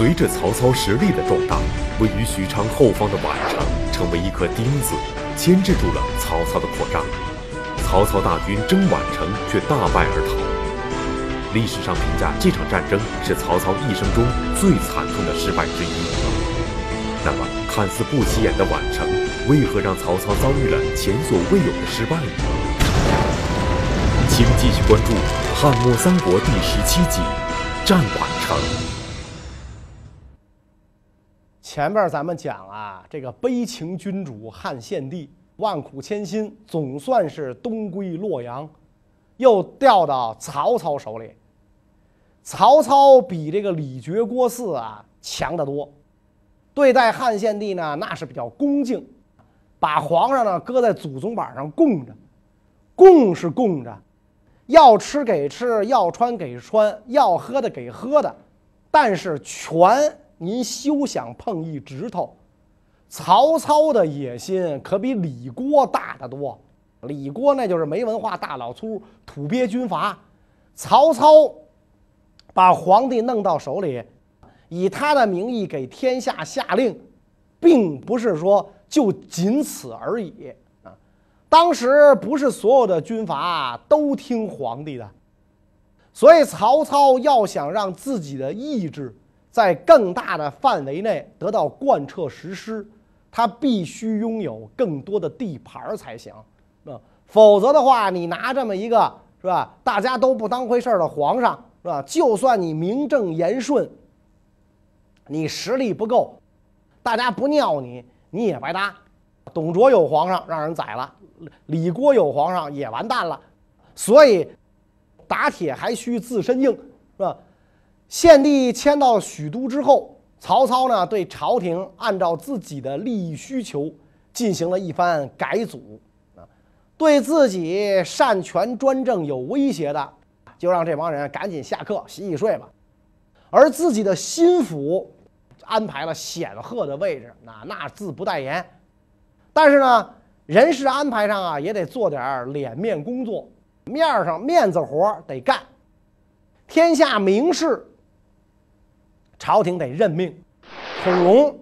随着曹操实力的壮大，位于许昌后方的宛城成为一颗钉子，牵制住了曹操的扩张。曹操大军争宛城，却大败而逃。历史上评价这场战争是曹操一生中最惨痛的失败之一。那么，看似不起眼的宛城，为何让曹操遭遇了前所未有的失败呢？请继续关注《汉末三国》第十七集《战宛城》。前面咱们讲啊，这个悲情君主汉献帝万苦千辛，总算是东归洛阳，又调到曹操手里。曹操比这个李傕郭汜啊强得多，对待汉献帝呢那是比较恭敬，把皇上呢搁在祖宗板上供着，供是供着，要吃给吃，要穿给穿，要喝的给喝的，但是权您休想碰一指头。曹操的野心可比李郭大得多，李郭那就是没文化大老粗土鳖军阀，曹操把皇帝弄到手里，以他的名义给天下下令，并不是说就仅此而已啊。当时不是所有的军阀都听皇帝的，所以曹操要想让自己的意志在更大的范围内得到贯彻实施。他必须拥有更多的地盘儿才行，啊，否则的话，你拿这么一个是吧，大家都不当回事儿的皇上是吧？就算你名正言顺，你实力不够，大家不尿你，你也白搭。董卓有皇上让人宰了，李郭有皇上也完蛋了，所以打铁还需自身硬，是吧？献帝迁到许都之后。曹操呢，对朝廷按照自己的利益需求进行了一番改组啊，对自己擅权专政有威胁的，就让这帮人赶紧下课洗洗睡吧。而自己的心腹安排了显赫的位置，那那自不待言。但是呢，人事安排上啊，也得做点脸面工作，面上面子活得干，天下名士。朝廷得任命，孔融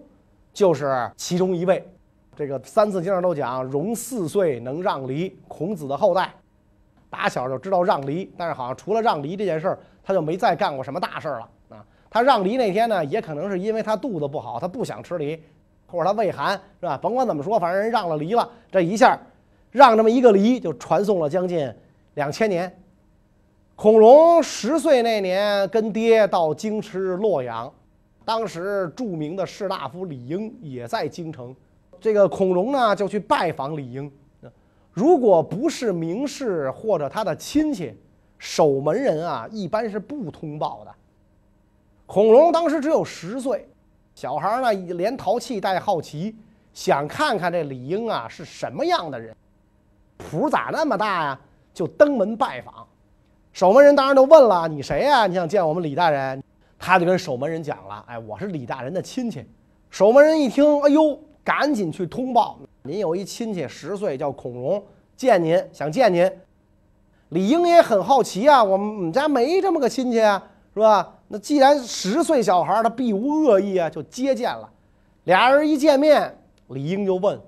就是其中一位。这个《三字经》上都讲，融四岁能让梨，孔子的后代，打小就知道让梨。但是好像除了让梨这件事儿，他就没再干过什么大事儿了啊。他让梨那天呢，也可能是因为他肚子不好，他不想吃梨，或者他胃寒，是吧？甭管怎么说，反正人让了梨了，这一下让这么一个梨，就传颂了将近两千年。孔融十岁那年，跟爹到京师洛阳，当时著名的士大夫李英也在京城。这个孔融呢，就去拜访李英。如果不是名士或者他的亲戚，守门人啊，一般是不通报的。孔融当时只有十岁，小孩呢，连淘气带好奇，想看看这李英啊是什么样的人，谱咋那么大呀？就登门拜访。守门人当然都问了：“你谁呀？你想见我们李大人？”他就跟守门人讲了：“哎，我是李大人的亲戚。”守门人一听，哎呦，赶紧去通报：“您有一亲戚，十岁，叫孔融，见您，想见您。”李应也很好奇啊，我们我们家没这么个亲戚啊，是吧？那既然十岁小孩，他必无恶意啊，就接见了。俩人一见面，李应就问：“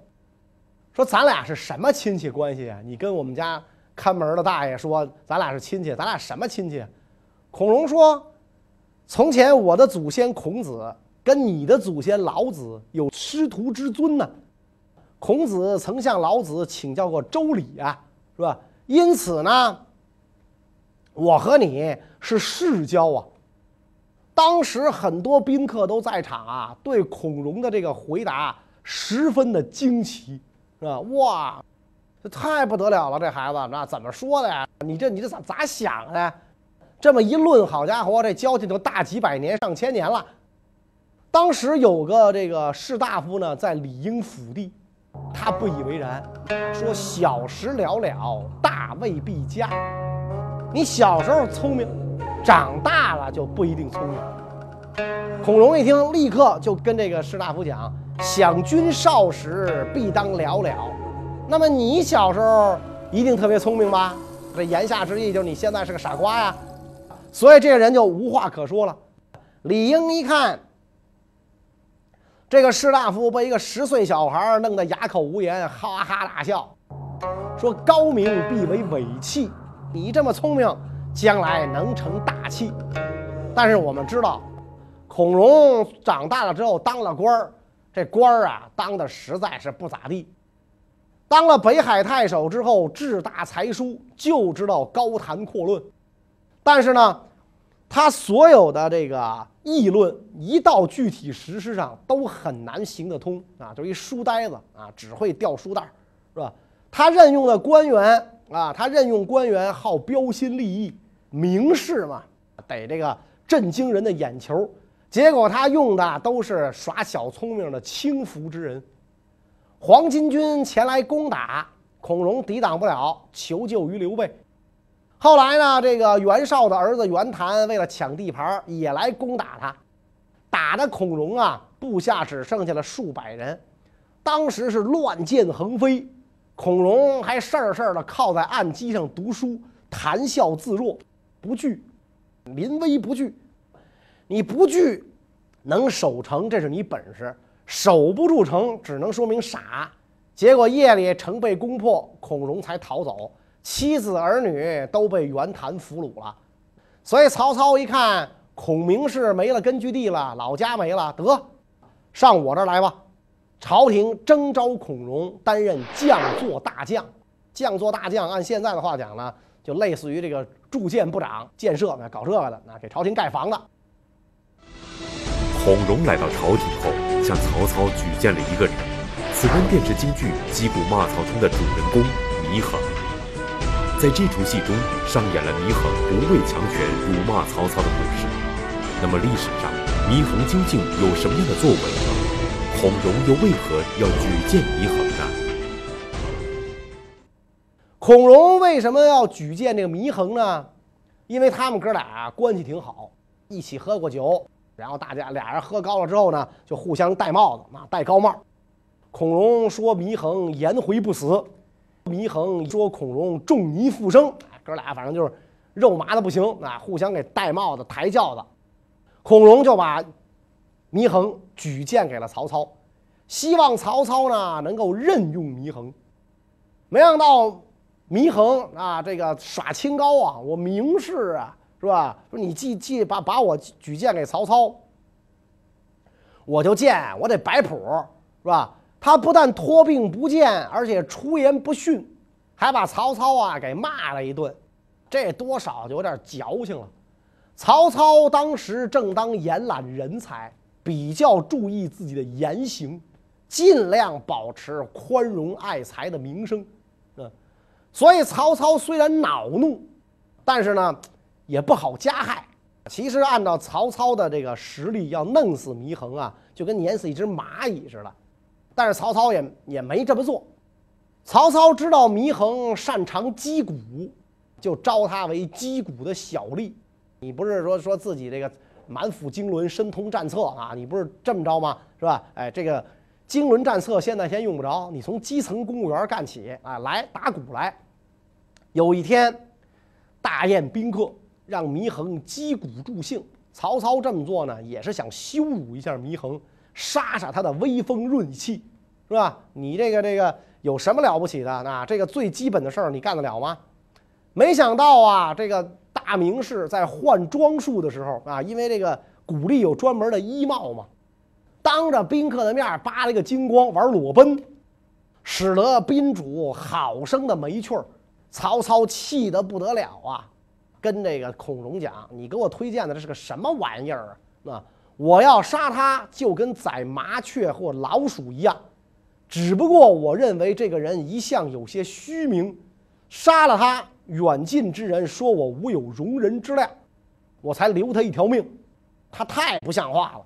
说咱俩是什么亲戚关系啊？你跟我们家？”看门的大爷说：“咱俩是亲戚，咱俩什么亲戚？”孔融说：“从前我的祖先孔子跟你的祖先老子有师徒之尊呢。孔子曾向老子请教过周礼啊，是吧？因此呢，我和你是世交啊。”当时很多宾客都在场啊，对孔融的这个回答十分的惊奇，是吧？哇！这太不得了了，这孩子那怎么说的呀？你这你这咋咋想的？这么一论，好家伙，这交情就大几百年、上千年了。当时有个这个士大夫呢，在李应府邸，他不以为然，说：“小时了了，大未必佳。你小时候聪明，长大了就不一定聪明。”孔融一听，立刻就跟这个士大夫讲：“想君少时，必当了了。”那么你小时候一定特别聪明吧？这言下之意就是你现在是个傻瓜呀，所以这个人就无话可说了。李应一看这个士大夫被一个十岁小孩弄得哑口无言，哈哈大笑，说：“高明必为尾器，你这么聪明，将来能成大器。”但是我们知道，孔融长大了之后当了官儿，这官儿啊当的实在是不咋地。当了北海太守之后，志大才疏，就知道高谈阔论。但是呢，他所有的这个议论，一到具体实施上都很难行得通啊，就一书呆子啊，只会掉书袋，是吧？他任用的官员啊，他任用官员好标新立异，名士嘛，得这个震惊人的眼球。结果他用的都是耍小聪明的轻浮之人。黄巾军前来攻打，孔融抵挡不了，求救于刘备。后来呢，这个袁绍的儿子袁谭为了抢地盘，也来攻打他，打的孔融啊，部下只剩下了数百人。当时是乱箭横飞，孔融还事儿事儿的靠在案几上读书，谈笑自若，不惧，临危不惧。你不惧，能守城，这是你本事。守不住城，只能说明傻。结果夜里城被攻破，孔融才逃走，妻子儿女都被袁谭俘虏了。所以曹操一看孔明是没了根据地了，老家没了，得上我这儿来吧。朝廷征召孔融担任将作大将。将作大将，按现在的话讲呢，就类似于这个驻建部长，建设呢搞这个的，那，给朝廷盖房子。孔融来到朝廷后。向曹操举荐了一个人，此人便是京剧《击鼓骂曹冲》的主人公祢衡。在这出戏中，上演了祢衡不畏强权、辱骂曹操的故事。那么，历史上祢衡究竟有什么样的作为呢？孔融又为何要举荐祢衡呢？孔融为什么要举荐这个祢衡呢？因为他们哥俩关系挺好，一起喝过酒。然后大家俩人喝高了之后呢，就互相戴帽子啊，戴高帽。孔融说祢衡颜回不死，祢衡说孔融重泥复生。哥俩反正就是肉麻的不行啊，互相给戴帽子、抬轿子。孔融就把祢衡举荐给了曹操，希望曹操呢能够任用祢衡。没想到祢衡啊，这个耍清高啊，我明示啊。是吧？说你既既把把我举荐给曹操，我就见我得摆谱，是吧？他不但托病不见，而且出言不逊，还把曹操啊给骂了一顿，这多少有点矫情了。曹操当时正当延揽人才，比较注意自己的言行，尽量保持宽容爱才的名声，嗯。所以曹操虽然恼怒，但是呢。也不好加害。其实按照曹操的这个实力，要弄死祢衡啊，就跟碾死一只蚂蚁似的。但是曹操也也没这么做。曹操知道祢衡擅长击鼓，就招他为击鼓的小吏。你不是说说自己这个满腹经纶、深通战策啊？你不是这么着吗？是吧？哎，这个经纶战策现在先用不着，你从基层公务员干起啊，来打鼓来。有一天，大宴宾客。让祢衡击鼓助兴。曹操这么做呢，也是想羞辱一下祢衡，杀杀他的威风锐气，是吧？你这个这个有什么了不起的？那这个最基本的事儿你干得了吗？没想到啊，这个大名士在换装束的时候啊，因为这个鼓励有专门的衣帽嘛，当着宾客的面扒了一个精光，玩裸奔，使得宾主好生的没趣儿。曹操气得不得了啊！跟这个孔融讲，你给我推荐的这是个什么玩意儿啊？那，我要杀他就跟宰麻雀或老鼠一样，只不过我认为这个人一向有些虚名，杀了他，远近之人说我无有容人之量，我才留他一条命。他太不像话了。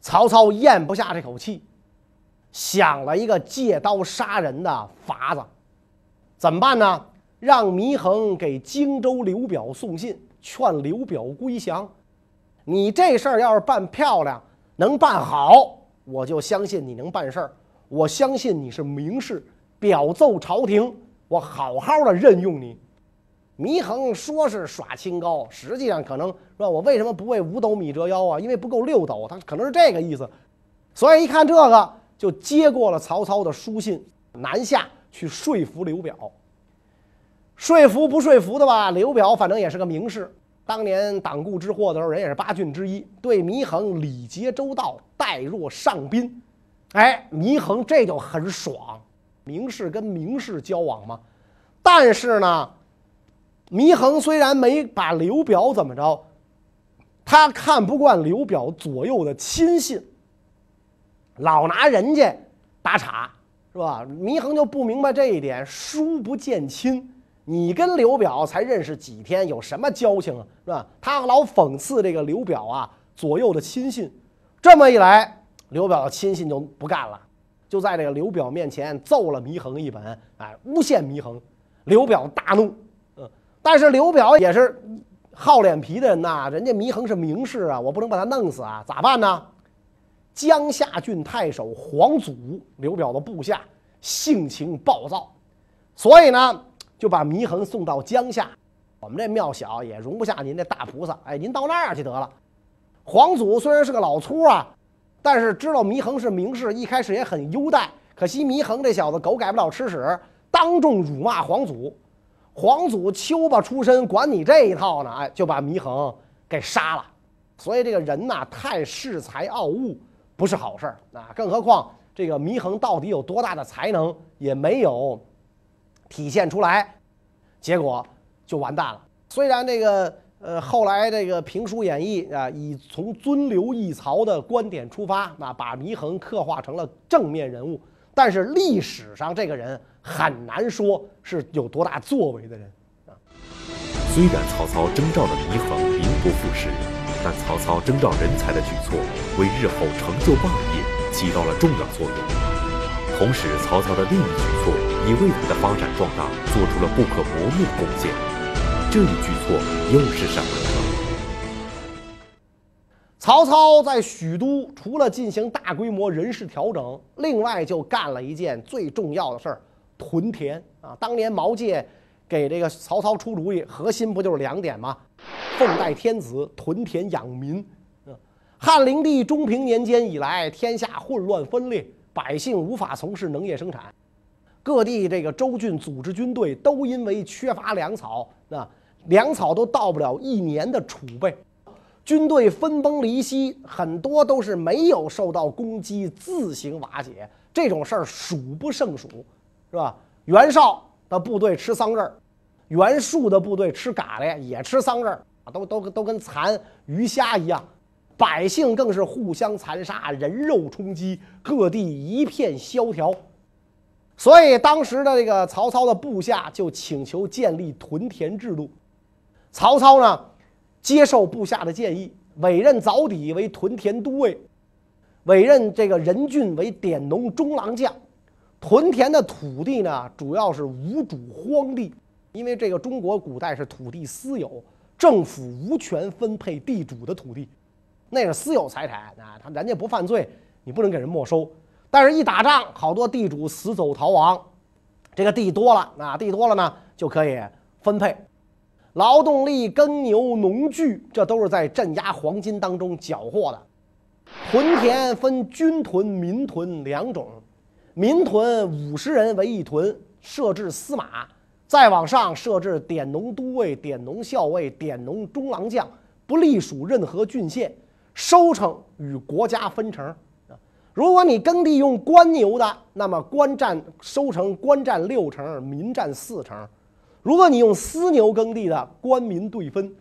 曹操咽不下这口气，想了一个借刀杀人的法子，怎么办呢？让祢衡给荆州刘表送信，劝刘表归降。你这事儿要是办漂亮，能办好，我就相信你能办事儿。我相信你是名士，表奏朝廷，我好好的任用你。祢衡说是耍清高，实际上可能是吧？我为什么不为五斗米折腰啊？因为不够六斗，他可能是这个意思。所以一看这个，就接过了曹操的书信，南下去说服刘表。说服不说服的吧？刘表反正也是个名士，当年党锢之祸的时候，人也是八郡之一，对祢衡礼节周到，待若上宾。哎，祢衡这就很爽，名士跟名士交往嘛。但是呢，祢衡虽然没把刘表怎么着，他看不惯刘表左右的亲信，老拿人家打岔，是吧？祢衡就不明白这一点，疏不见亲。你跟刘表才认识几天，有什么交情啊？是吧？他老讽刺这个刘表啊，左右的亲信。这么一来，刘表的亲信就不干了，就在这个刘表面前揍了祢衡一本，哎，诬陷祢衡。刘表大怒，嗯，但是刘表也是好脸皮的人呐，人家祢衡是名士啊，我不能把他弄死啊，咋办呢？江夏郡太守黄祖，刘表的部下，性情暴躁，所以呢。就把祢衡送到江夏，我们这庙小也容不下您这大菩萨，哎，您到那儿去得了。皇祖虽然是个老粗啊，但是知道祢衡是名士，一开始也很优待。可惜祢衡这小子狗改不了吃屎，当众辱骂皇祖。皇祖丘巴出身，管你这一套呢？哎，就把祢衡给杀了。所以这个人呐，太恃才傲物不是好事儿啊！更何况这个祢衡到底有多大的才能，也没有。体现出来，结果就完蛋了。虽然这个呃后来这个评书演义啊，以从尊刘抑曹的观点出发，那，把祢衡刻画成了正面人物，但是历史上这个人很难说是有多大作为的人啊。虽然曹操征召的祢衡名不副实，但曹操征召人才的举措，为日后成就霸业起到了重要作用。同时，曹操的另一举措也为他的发展壮大做出了不可磨灭的贡献。这一举措又是什么呢？曹操在许都除了进行大规模人事调整，另外就干了一件最重要的事儿——屯田啊！当年毛玠给这个曹操出主意，核心不就是两点吗？奉代天子，屯田养民。嗯汉灵帝中平年间以来，天下混乱分裂。百姓无法从事农业生产，各地这个州郡组织军队都因为缺乏粮草，那粮草都到不了一年的储备，军队分崩离析，很多都是没有受到攻击，自行瓦解，这种事儿数不胜数，是吧？袁绍的部队吃桑葚，袁术的部队吃嘎喱，也吃桑葚，都都都跟蚕鱼虾一样。百姓更是互相残杀，人肉冲击，各地一片萧条。所以当时的这个曹操的部下就请求建立屯田制度。曹操呢，接受部下的建议，委任早底为屯田都尉，委任这个任俊为典农中郎将。屯田的土地呢，主要是无主荒地，因为这个中国古代是土地私有，政府无权分配地主的土地。那是私有财产啊，他人家不犯罪，你不能给人没收。但是，一打仗，好多地主死走逃亡，这个地多了，啊，地多了呢，就可以分配劳动力、耕牛、农具，这都是在镇压黄金当中缴获的。屯田分军屯、民屯两种，民屯五十人为一屯，设置司马，再往上设置典农都尉、典农校尉、典农中郎将，不隶属任何郡县。收成与国家分成！如果你耕地用官牛的，那么官占收成，官占六成，民占四成；如果你用私牛耕地的，官民对分。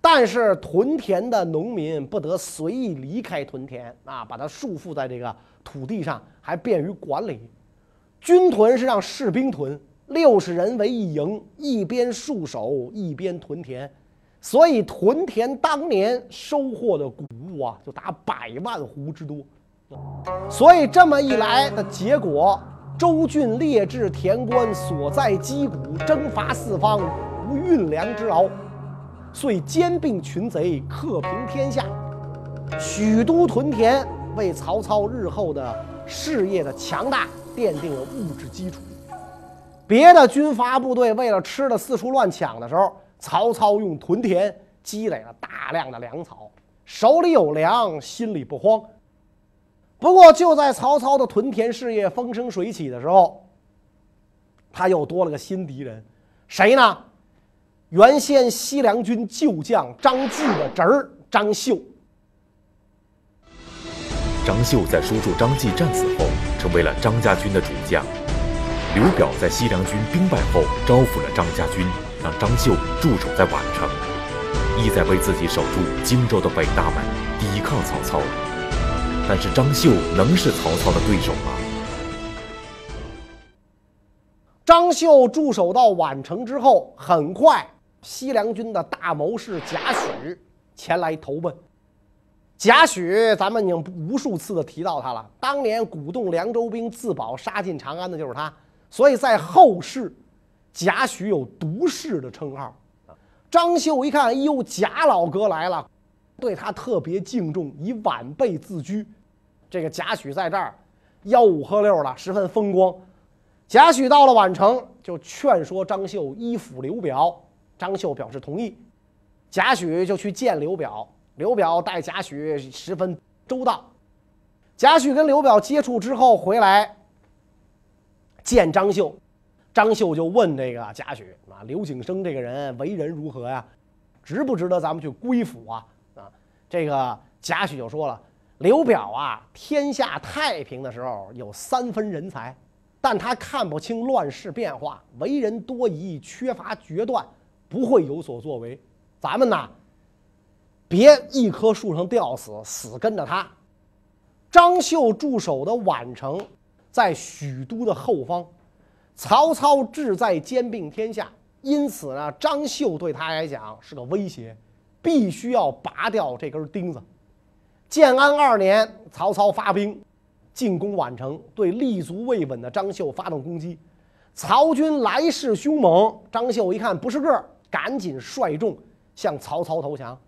但是屯田的农民不得随意离开屯田啊，把它束缚在这个土地上，还便于管理。军屯是让士兵屯，六十人为一营，一边戍守，一边屯田。所以屯田当年收获的谷物啊，就达百万斛之多。所以这么一来的结果，州郡列治田官所在击鼓，征伐四方，无运粮之劳，遂兼并群贼，克平天下。许都屯田，为曹操日后的事业的强大奠定了物质基础。别的军阀部队为了吃的四处乱抢的时候。曹操用屯田积累了大量的粮草，手里有粮，心里不慌。不过就在曹操的屯田事业风生水起的时候，他又多了个新敌人，谁呢？原先西凉军旧将张继的侄儿张绣。张绣在叔叔张继战死后，成为了张家军的主将。刘表在西凉军兵败后，招抚了张家军，让张绣驻守在宛城，意在为自己守住荆州的北大门，抵抗曹操。但是张绣能是曹操的对手吗？张绣驻守到宛城之后，很快西凉军的大谋士贾诩前来投奔。贾诩，咱们已经无数次的提到他了。当年鼓动凉州兵自保杀进长安的就是他，所以在后世，贾诩有毒士的称号。张绣一看，哎呦，贾老哥来了，对他特别敬重，以晚辈自居。这个贾诩在这儿吆五喝六的，十分风光。贾诩到了宛城，就劝说张绣依附刘表。张绣表示同意，贾诩就去见刘表。刘表待贾诩十分周到。贾诩跟刘表接触之后回来见张绣，张绣就问这个贾诩啊：“刘景升这个人为人如何呀？值不值得咱们去归附啊？”啊，这个贾诩就说了。刘表啊，天下太平的时候有三分人才，但他看不清乱世变化，为人多疑，缺乏决断，不会有所作为。咱们呢，别一棵树上吊死，死跟着他。张绣驻守的宛城在许都的后方，曹操志在兼并天下，因此呢，张绣对他来讲是个威胁，必须要拔掉这根钉子。建安二年，曹操发兵进攻宛城，对立足未稳的张绣发动攻击。曹军来势凶猛，张绣一看不是个儿，赶紧率众向曹操投降。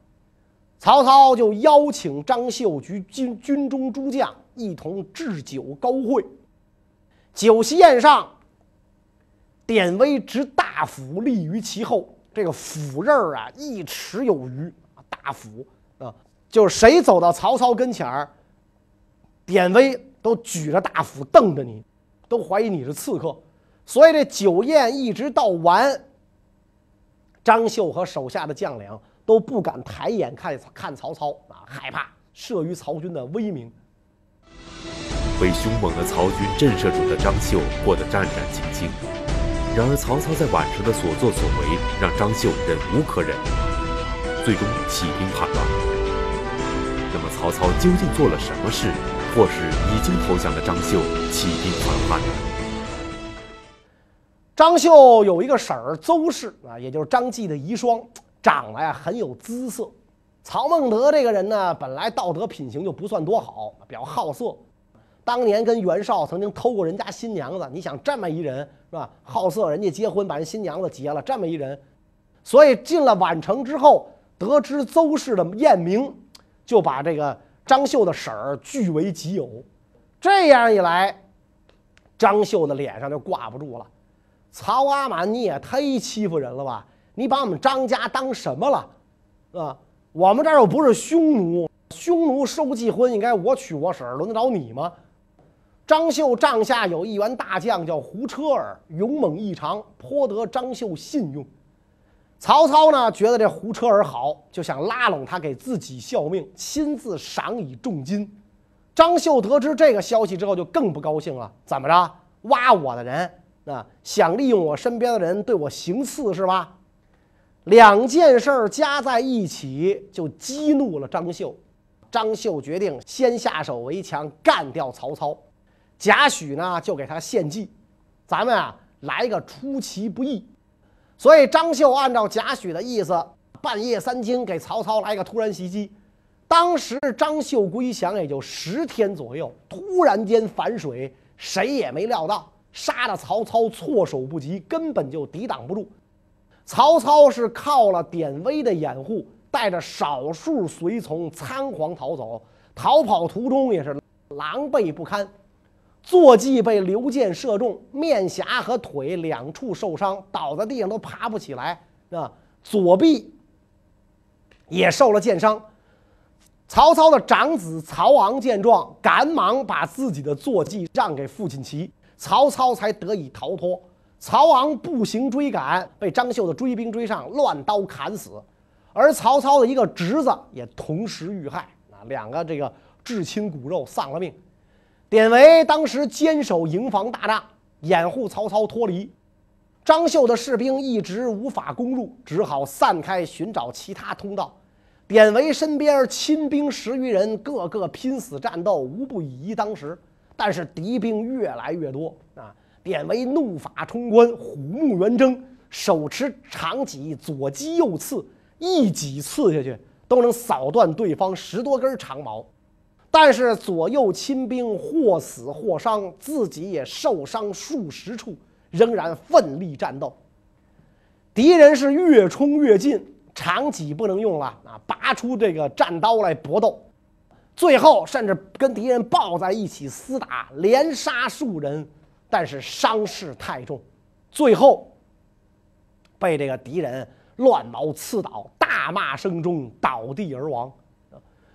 曹操就邀请张绣及军军中诸将一同置酒高会。酒席宴上，典韦执大斧立于其后，这个斧刃儿啊一尺有余，大斧啊。就是谁走到曹操跟前儿，典韦都举着大斧瞪着你，都怀疑你是刺客。所以这酒宴一直到完，张绣和手下的将领都不敢抬眼看看曹操啊，害怕慑于曹军的威名。被凶猛的曹军震慑住的张绣过得战战兢兢。然而曹操在宛城的所作所为让张绣忍无可忍，最终起兵叛乱。曹操究竟做了什么事，或是已经投降的张绣起兵反叛呢？张绣有一个婶儿邹氏啊，也就是张继的遗孀，长得呀很有姿色。曹孟德这个人呢，本来道德品行就不算多好，比较好色。当年跟袁绍曾经偷过人家新娘子，你想这么一人是吧？好色，人家结婚把人新娘子结了，这么一人，所以进了宛城之后，得知邹氏的艳名。就把这个张绣的婶儿据为己有，这样一来，张绣的脸上就挂不住了。曹阿瞒，你也忒欺负人了吧？你把我们张家当什么了？啊，我们这儿又不是匈奴，匈奴收继婚应该我娶我婶儿，轮得着你吗？张绣帐下有一员大将叫胡车儿，勇猛异常，颇得张绣信用。曹操呢，觉得这胡车儿好，就想拉拢他给自己效命，亲自赏以重金。张绣得知这个消息之后，就更不高兴了。怎么着，挖我的人啊？想利用我身边的人对我行刺是吧？两件事儿加在一起，就激怒了张绣。张绣决定先下手为强，干掉曹操。贾诩呢，就给他献计，咱们啊，来个出其不意。所以张绣按照贾诩的意思，半夜三更给曹操来个突然袭击。当时张绣归降也就十天左右，突然间反水，谁也没料到，杀的曹操措手不及，根本就抵挡不住。曹操是靠了典韦的掩护，带着少数随从仓皇逃走，逃跑途中也是狼狈不堪。坐骑被刘建射中，面颊和腿两处受伤，倒在地上都爬不起来。啊，左臂也受了箭伤。曹操的长子曹昂见状，赶忙把自己的坐骑让给父亲骑，曹操才得以逃脱。曹昂步行追赶，被张绣的追兵追上，乱刀砍死。而曹操的一个侄子也同时遇害，啊，两个这个至亲骨肉丧了命。典韦当时坚守营房大帐，掩护曹操脱离。张绣的士兵一直无法攻入，只好散开寻找其他通道。典韦身边亲兵十余人，个个拼死战斗，无不以一当十。但是敌兵越来越多啊！典韦怒发冲冠，虎目圆睁，手持长戟，左击右刺，一戟刺下去都能扫断对方十多根长矛。但是左右亲兵或死或伤，自己也受伤数十处，仍然奋力战斗。敌人是越冲越近。长戟不能用了啊！拔出这个战刀来搏斗，最后甚至跟敌人抱在一起厮打，连杀数人，但是伤势太重，最后被这个敌人乱矛刺倒，大骂声中倒地而亡。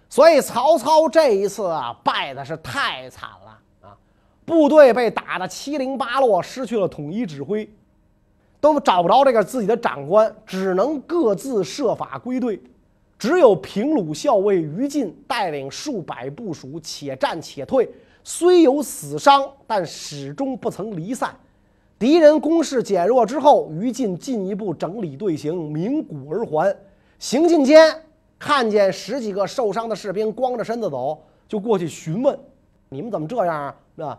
所以曹操这一次啊，败的是太惨了啊！部队被打得七零八落，失去了统一指挥。都找不着这个自己的长官，只能各自设法归队。只有平鲁校尉于禁带领数百部属，且战且退，虽有死伤，但始终不曾离散。敌人攻势减弱之后，于禁进一步整理队形，鸣鼓而还。行进间，看见十几个受伤的士兵光着身子走，就过去询问：“你们怎么这样啊？”那。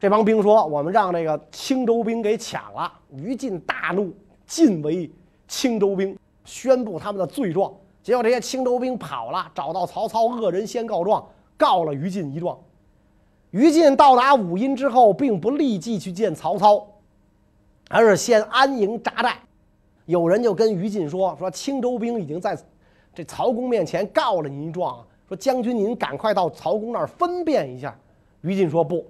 这帮兵说：“我们让那个青州兵给抢了。”于禁大怒，尽为青州兵，宣布他们的罪状。结果这些青州兵跑了，找到曹操，恶人先告状，告了于禁一状。于禁到达武阴之后，并不立即去见曹操，而是先安营扎寨。有人就跟于禁说：“说青州兵已经在这曹公面前告了您一状，说将军您赶快到曹公那儿分辨一下。”于禁说：“不。”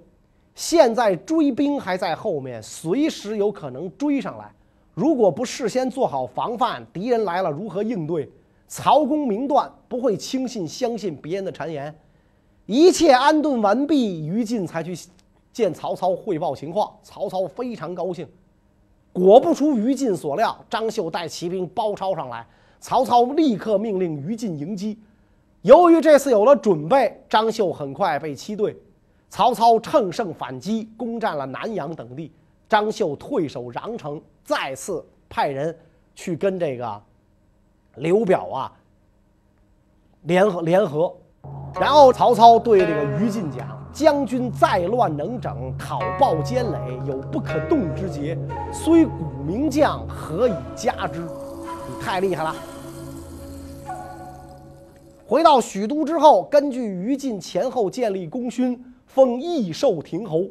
现在追兵还在后面，随时有可能追上来。如果不事先做好防范，敌人来了如何应对？曹公明断，不会轻信相信别人的谗言。一切安顿完毕，于禁才去见曹操汇报情况。曹操非常高兴。果不出于禁所料，张绣带骑兵包抄上来，曹操立刻命令于禁迎击。由于这次有了准备，张绣很快被击退。曹操乘胜反击，攻占了南阳等地。张绣退守穰城，再次派人去跟这个刘表啊联合联合。然后曹操对这个于禁讲：“将军再乱能整，讨暴坚垒，有不可动之节。虽古名将，何以加之？你太厉害了。”回到许都之后，根据于禁前后建立功勋。封益寿亭侯，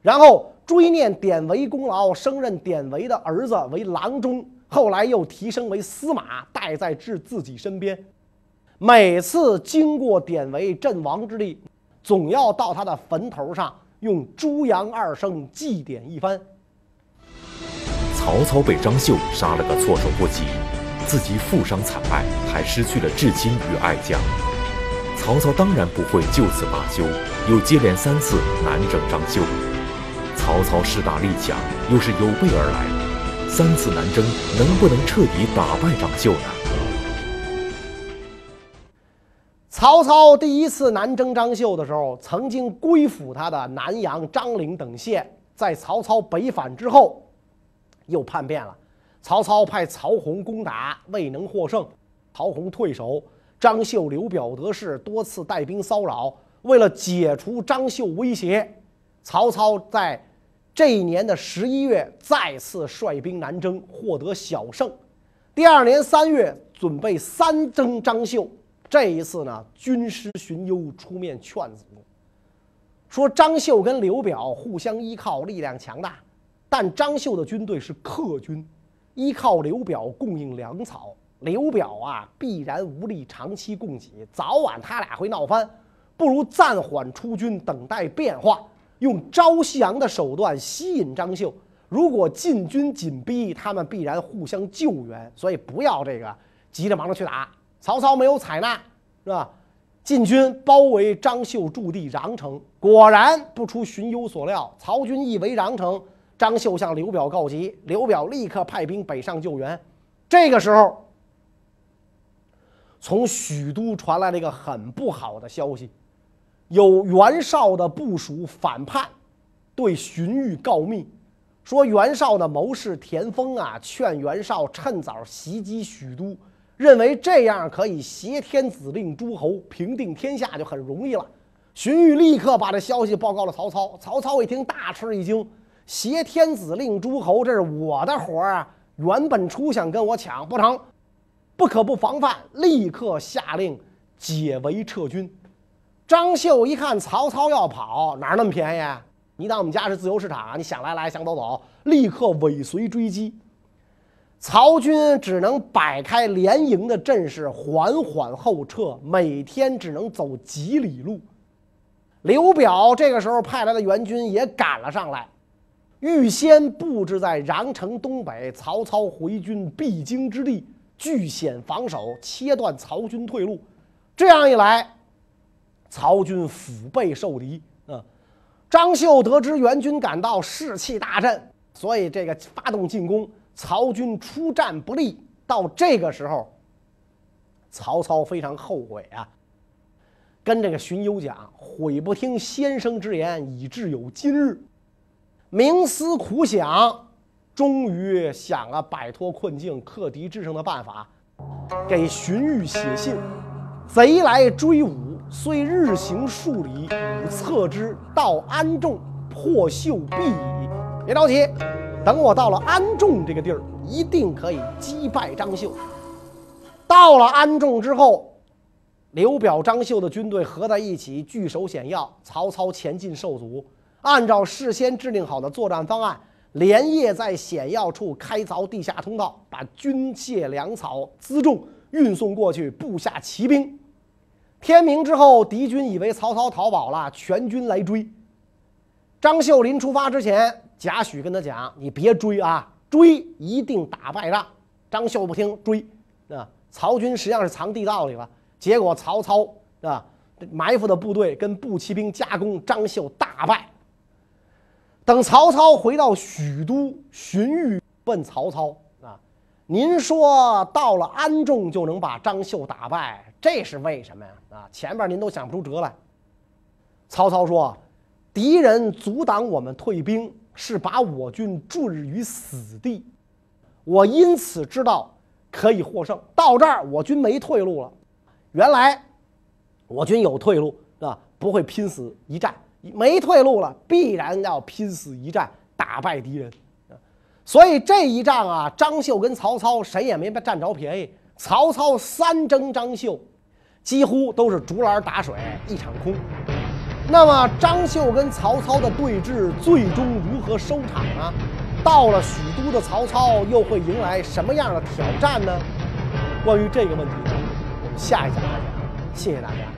然后追念典韦功劳，升任典韦的儿子为郎中，后来又提升为司马，带在至自己身边。每次经过典韦阵亡之地，总要到他的坟头上用猪羊二声祭奠一番。曹操被张绣杀了个措手不及，自己负伤惨败，还失去了至亲与爱将。曹操当然不会就此罢休，又接连三次南征张绣。曹操势大力强，又是有备而来，三次南征能不能彻底打败张绣呢？曹操第一次南征张绣的时候，曾经归附他的南阳、张陵等县，在曹操北返之后，又叛变了。曹操派曹洪攻打，未能获胜，曹洪退守。张绣、刘表得势，多次带兵骚扰。为了解除张绣威胁，曹操在这一年的十一月再次率兵南征，获得小胜。第二年三月，准备三征张绣。这一次呢，军师荀攸出面劝阻，说张绣跟刘表互相依靠，力量强大，但张绣的军队是客军，依靠刘表供应粮草。刘表啊，必然无力长期供给，早晚他俩会闹翻，不如暂缓出军，等待变化，用招降的手段吸引张绣。如果进军紧逼，他们必然互相救援，所以不要这个急着忙着去打。曹操没有采纳，是吧？晋军包围张绣驻地穰城，果然不出荀攸所料，曹军一围穰城，张绣向刘表告急，刘表立刻派兵北上救援。这个时候，从许都传来了一个很不好的消息，有袁绍的部属反叛，对荀彧告密，说袁绍的谋士田丰啊，劝袁绍趁早袭击许都。认为这样可以挟天子令诸侯，平定天下就很容易了。荀彧立刻把这消息报告了曹操。曹操一听大吃一惊：“挟天子令诸侯，这是我的活儿啊！原本初想跟我抢，不成，不可不防范。”立刻下令解围撤军。张绣一看曹操要跑，哪那么便宜？啊？你当我们家是自由市场啊？你想来来，想走走，立刻尾随追击。曹军只能摆开连营的阵势，缓缓后撤，每天只能走几里路。刘表这个时候派来的援军也赶了上来，预先布置在穰城东北曹操回军必经之地，据险防守，切断曹军退路。这样一来，曹军腹背受敌。啊，张绣得知援军赶到，士气大振，所以这个发动进攻。曹军出战不利，到这个时候，曹操非常后悔啊，跟这个荀攸讲：“悔不听先生之言，以致有今日。”冥思苦想，终于想了摆脱困境、克敌制胜的办法，给荀彧写信：“贼来追伍，虽日行数里，吾策之，到安众，破秀必矣。”别着急。等我到了安众这个地儿，一定可以击败张绣。到了安众之后，刘表、张绣的军队合在一起，据守险要。曹操前进受阻，按照事先制定好的作战方案，连夜在险要处开凿地下通道，把军械、粮草、辎重运送过去，布下骑兵。天明之后，敌军以为曹操逃跑了，全军来追。张秀临出发之前。贾诩跟他讲：“你别追啊，追一定打败仗。”张绣不听，追啊！曹军实际上是藏地道里了。结果曹操啊，埋伏的部队跟步骑兵夹攻，张绣大败。等曹操回到许都，荀彧问曹操：“啊，您说到了安众就能把张绣打败，这是为什么呀？啊，前边您都想不出辙来。”曹操说：“敌人阻挡我们退兵。”是把我军置于死地，我因此知道可以获胜。到这儿，我军没退路了。原来我军有退路啊，不会拼死一战。没退路了，必然要拼死一战，打败敌人。所以这一仗啊，张绣跟曹操谁也没占着便宜。曹操三征张绣，几乎都是竹篮打水一场空。那么张绣跟曹操的对峙最终如何收场呢？到了许都的曹操又会迎来什么样的挑战呢？关于这个问题呢，我们下一讲再讲。谢谢大家。